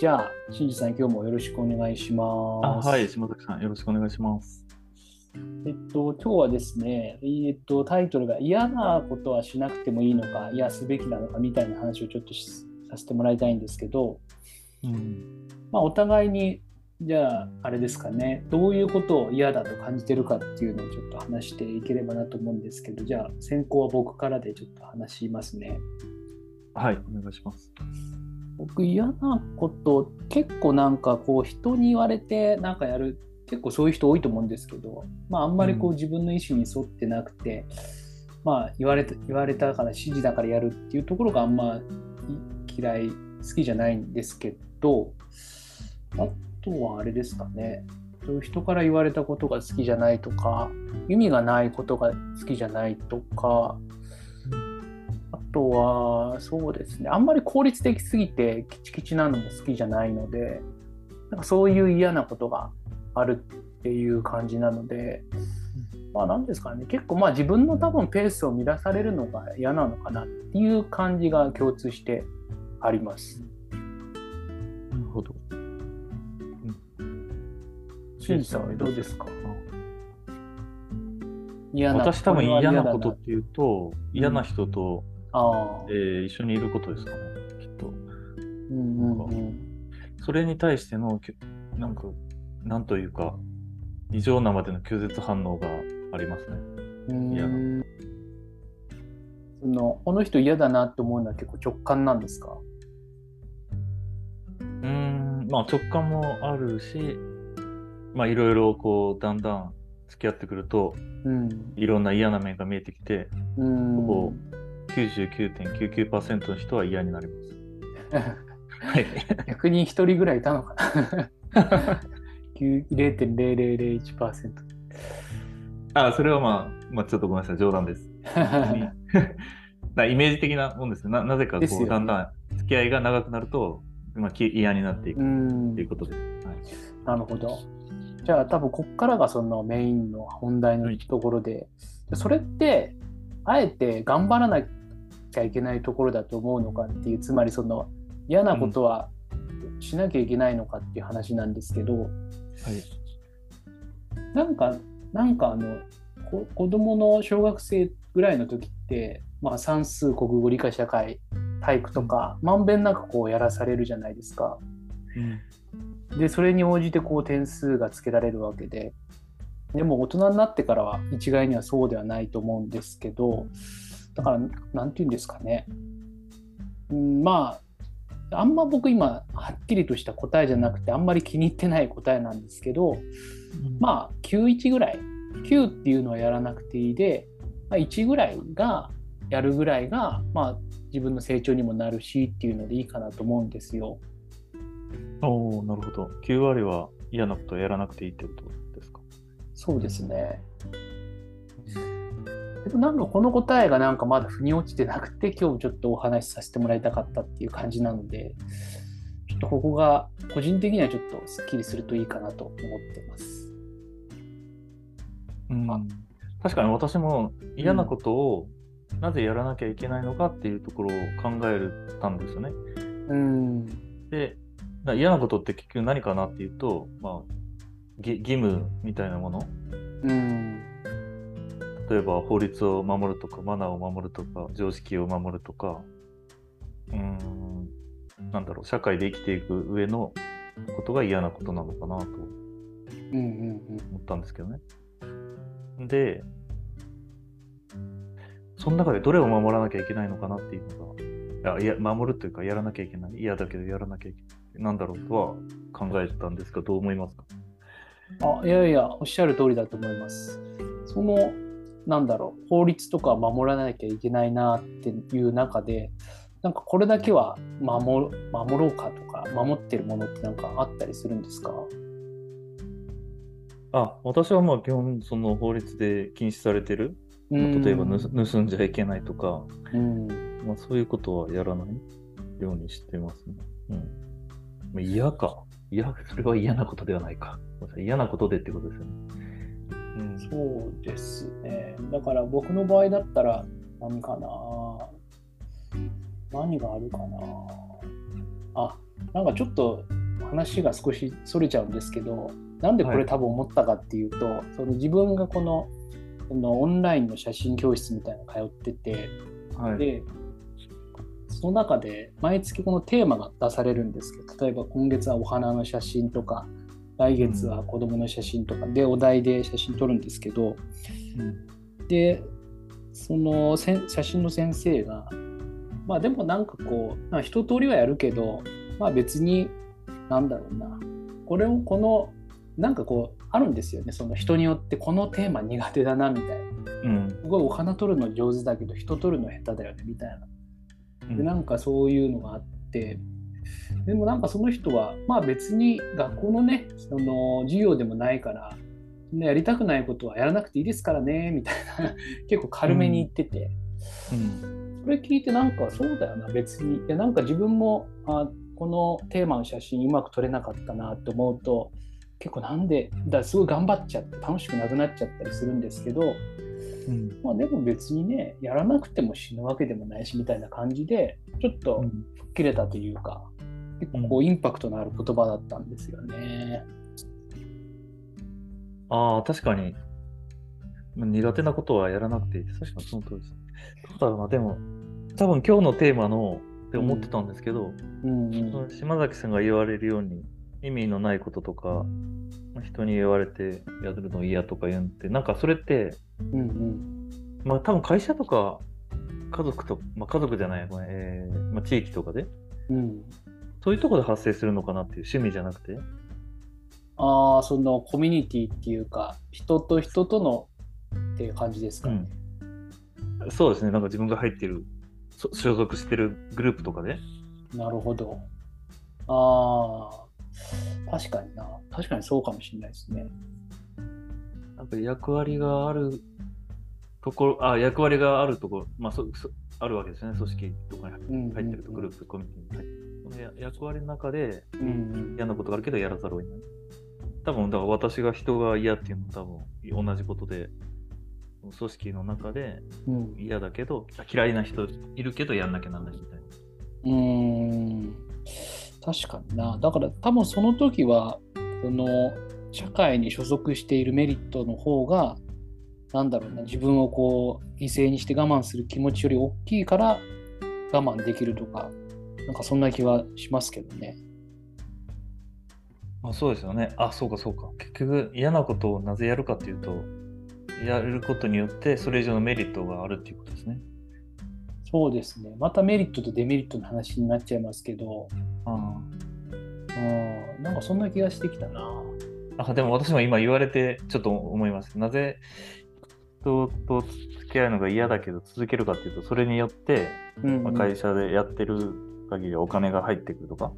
じゃあ、しんじさん、今日もよろしくお願いします。あはい、島崎さん、よろしくお願いします。えっと、今日はですね、えっと、タイトルが嫌なことはしなくてもいいのか、いや、すべきなのかみたいな話をちょっとしさせてもらいたいんですけど、うん、まあ、お互いに、じゃあ、あれですかね、どういうことを嫌だと感じてるかっていうのをちょっと話していければなと思うんですけど、じゃあ、先行は僕からでちょっと話しますね。はい、お願いします。僕嫌なこと結構なんかこう人に言われてなんかやる結構そういう人多いと思うんですけど、まあ、あんまりこううん。自分の意思に沿ってなくて、まあ言われた言われたから指示だからやるっていうところがあんま嫌い好きじゃないんですけどあとはあれですかね。そういう人から言われたことが好きじゃないとか意味がないことが好きじゃないとかあとは、そうですね、あんまり効率的すぎて、キチキチなのも好きじゃないので、なんかそういう嫌なことがあるっていう感じなので、まあ何ですかね、結構まあ自分の多分ペースを乱されるのが嫌なのかなっていう感じが共通してあります。なるほど。しん。じさんはどうですか？私多分嫌な。ことこっていうと、嫌な人と、ああ、えー一緒にいることですかね、きっと。うんうんうん。それに対しての、なんか、なんというか、異常なまでの拒絶反応がありますね。嫌んそのこの人嫌だなって思うのは結構直感なんですか？うーん、まあ直感もあるし、まあいろいろこう、だんだん付き合ってくると、うん。いろんな嫌な面が見えてきて、うん。ほぼ99.99%の人は嫌になります。はい。逆に一人ぐらいいたのかな？9 0.0001%。あ、それはまあ、まあ、ちょっとごめんなさい、冗談です。だイメージ的なもんですね。ななぜかこう、だんだん付き合いが長くなると、まあ、き嫌になっていくうんっていうことです。はい、なるほど。じゃあ多分こっからがそのメインの本題のところで、それってあえて頑張らなきゃいけないところだと思うのかっていうつまりその嫌なことはしなきゃいけないのかっていう話なんですけど、はい。なんかなんかあのこ子供の小学生ぐらいの時って、まあ、算数国語理科社会体育とかまんべんなくこうやらされるじゃないですか。でそれに応じてこう点数がつけられるわけで。でも大人になってからは一概にはそうではないと思うんですけどだから何て言うんですかね、うん、まああんま僕今はっきりとした答えじゃなくてあんまり気に入ってない答えなんですけどまあ91ぐらい9っていうのはやらなくていいで、まあ、1ぐらいがやるぐらいが、まあ、自分の成長にもなるしっていうのでいいかなと思うんですよ。おおなるほど。9割は嫌なことをやらなくていいってことですか？そうですね。でもなんかこの答えがなんかまだ腑に落ちてなくて今日ちょっとお話しさせてもらいたかったっていう感じなのでちょっとここが個人的にはちょっとすっきりするといいかなと思ってます。うんあ確かに私も嫌なことをなぜやらなきゃいけないのかっていうところを考えたんですよね。うん。で、だ嫌なことって結局何かなっていうと、まあ、ぎ義務みたいなもの、うん。例えば法律を守るとか、マナーを守るとか、常識を守るとか、うーん、なんだろう、社会で生きていく上のことが嫌なことなのかなとうんうん思ったんですけどね。で、その中でどれを守らなきゃいけないのかなっていうのが、いや、いや守るというか、やらなきゃいけない。嫌だけどやらなきゃいけない。なんだろうとは考えてたんですが、どう思いますか？あいやいやおっしゃる通りだと思います。そのなんだろう法律とか守らなきゃいけないなっていう中でなんかこれだけは守る守ろうかとか守ってるものってなんかあったりするんですか？あ、私はまあ基本その法律で禁止されてる、まあ例えば盗盗んじゃいけないとか、うん、まあ、そういうことはやらないようにしてますね。うん。まあ、嫌か。いや、それは嫌なことではないか。嫌なことでってことですよね。うん。そうですね。だから僕の場合だったら何かな何があるかなあなんかちょっと話が少しそれちゃうんですけど、なんでこれ多分思ったかっていうと、はい、その自分がこのこのオンラインの写真教室みたいなの通ってて、はい、でその中で毎月このテーマが出されるんですけど例えば今月はお花の写真とか来月は子供の写真とかでお題で写真撮るんですけど、うん、でその写真の先生がまあでもなんかこう、まあ、一通りはやるけどまあ別になんだろうな。これをこのなんかこうあるんですよね。その人によってこのテーマ苦手だなみたいな、うん、すごいお花撮るの上手だけど人撮るの下手だよねみたいな。でなんかそういうのがあってでもなんかその人はまあ別に学校のねその授業でもないからやりたくないことはやらなくていいですからねみたいな 結構軽めに言ってて、うん、それ聞いてなんかそうだよな別に。いやなんか自分もあこのテーマの写真うまく撮れなかったなと思うと結構なんでだすごい頑張っちゃって楽しくなくなっちゃったりするんですけど、うん、まあ、でも別にねやらなくても死ぬわけでもないしみたいな感じでちょっと吹っ切れたというか、結構こうインパクトのある言葉だったんですよね。ああ確かに。苦手なことはやらなくていい。確かにその通りです。どうだろうなでも多分今日のテーマのって思ってたんですけど、うん。うんうん、島崎さんが言われるように意味のないこととか人に言われてやるの嫌とか言うんってなんかそれって、うんうん、まあ多分会社とか家族と、まあ、家族じゃない、えーまあ、地域とかで、うん、そういうとこで発生するのかなっていう趣味じゃなくて？ああそのコミュニティっていうか人と人とのっていう感じですかね、うん、そうですね。なんか自分が入ってる所属してるグループとかで。なるほど。ああ確かにな。確かにそうかもしれないですね。なんか役割があるところ、あ、役割があるところ、まあそそあるわけですね、組織とかに入ってると、グループ、コミュニティに入って役割の中で嫌なことがあるけどやらざるを得ない。多分、だから私が人が嫌っていうのは多分同じことで、組織の中で嫌だけど、うん、嫌いな人いるけどやんなきゃなんないみたいな。うん。確かにな。だから多分その時は、その社会に所属しているメリットの方が、なんだろうな、自分をこう、犠牲にして我慢する気持ちより大きいから我慢できるとか、なんかそんな気はしますけどね。あそうですよね。あ、そうかそうか。結局嫌なことをなぜやるかっていうと、やることによってそれ以上のメリットがあるっていうことですね。そうですね。またメリットとデメリットの話になっちゃいますけど、ああなんかそんな気がしてきたな。あでも私も今言われてちょっと思います。なぜ人と付き合うのが嫌だけど続けるかっていうと、それによって、まあ、会社でやってる限りお金が入ってくるとか、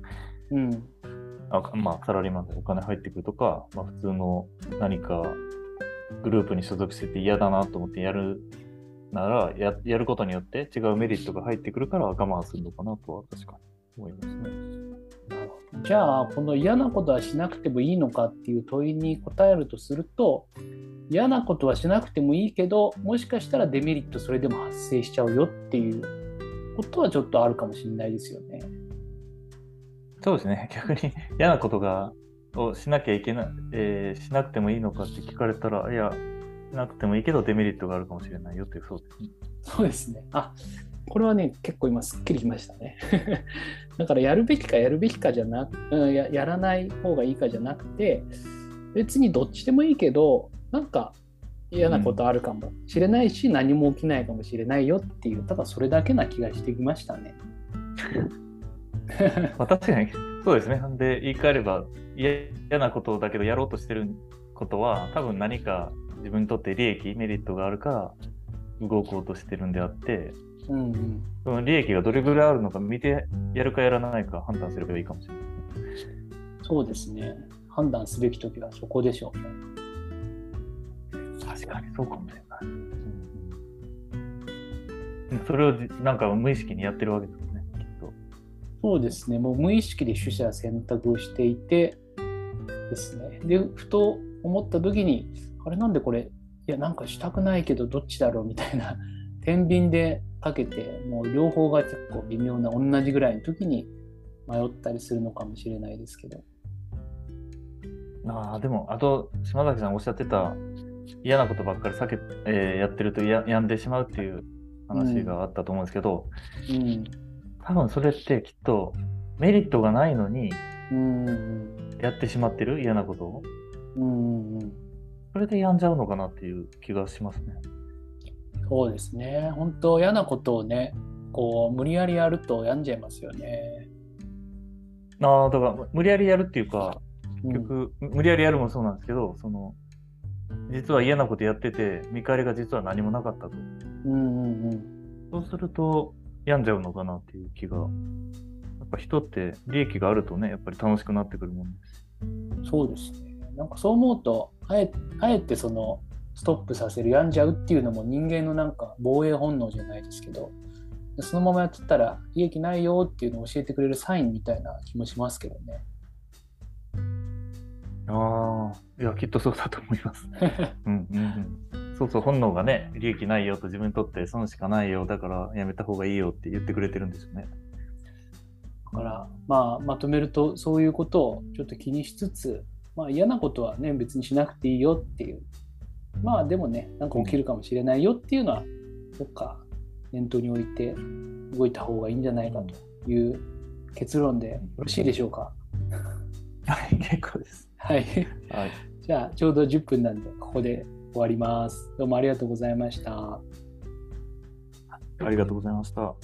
うん、あまあ、サラリーマンでお金入ってくるとか、まあ、普通の何かグループに所属してて嫌だなと思ってやるならや、やることによって違うメリットが入ってくるから我慢するのかなとは確かに思いますね。じゃあ、この嫌なことはしなくてもいいのかっていう問いに答えるとすると、嫌なことはしなくてもいいけど、もしかしたらデメリットそれでも発生しちゃうよっていうことはちょっとあるかもしれないですよね。そうですね。逆に嫌なことがをしなきゃいけない、えー、しなくてもいいのかって聞かれたら、いや、なくてもいいけどデメリットがあるかもしれないよっていうそうですね。そうですね。あこれはね、結構今すっきりしましたね。だからやるべきかやるべきかじゃなく、ややらない方がいいかじゃなくて、別にどっちでもいいけど、なんか嫌なことあるかもしれないし、うん、何も起きないかもしれないよっていう、ただそれだけな気がしてきましたね。まあ確かにそうですね。で言い換えれば嫌なことだけどやろうとしてることは多分何か自分にとって利益、メリットがあるから動こうとしてるんであって、うんうん、その利益がどれぐらいあるのか見てやるかやらないか判断すればいいかもしれないそうですね。判断すべき時はそこでしょうね。確かにそうかもしれない。うん、それをなんか無意識にやってるわけですね、きっと。そうですね。もう無意識で取捨選択をしていてですね。で、ふと思った時に、あれなんでこれ、いや、なんかしたくないけどどっちだろうみたいな、天秤でかけて、もう両方が結構微妙な同じぐらいの時に、迷ったりするのかもしれないですけど。ああ、でも、あと、島崎さんおっしゃってた、嫌なことばっかり避け、えーやってるとや病んでしまうっていう話があったと思うんですけど、うん。多分それってきっとメリットがないのにうんうんやってしまってる嫌なことを、うんうんうん。それで病んじゃうのかなっていう気がしますね。そうですね。本当嫌なことをね、こう無理やりやると病んじゃいますよね。ああ、だから無理やりやるっていうか、うん結局、無理やりやるもそうなんですけど、その、実は嫌なことやってて、見返りが実は何もなかったと。うんうんうん。そうすると、病んじゃうのかなっていう気が。やっぱ人って利益があるとね、やっぱり楽しくなってくるもんです。そうですね。なんかそう思うと、あえあえてそのストップさせる、病んじゃうっていうのも人間のなんか防衛本能じゃないですけど、そのままやってたら利益ないよっていうのを教えてくれるサインみたいな気もしますけどね。いや、きっとそうだと思います。うんうんうん。そうそう、本能がね、利益ないよと自分にとって損しかないよ、だからやめた方がいいよって言ってくれてるんですよね。だから、まあ、まとめるとそういうことをちょっと気にしつつ、まあ、嫌なことはね別にしなくていいよっていうまあでもねなんか起きるかもしれないよっていうのはどっか念頭に置いて動いた方がいいんじゃないかという結論でよろしいでしょうか？はい、結構です。はい。はい。じゃあちょうど10分なんでここで終わります。どうもありがとうございました。ありがとうございました。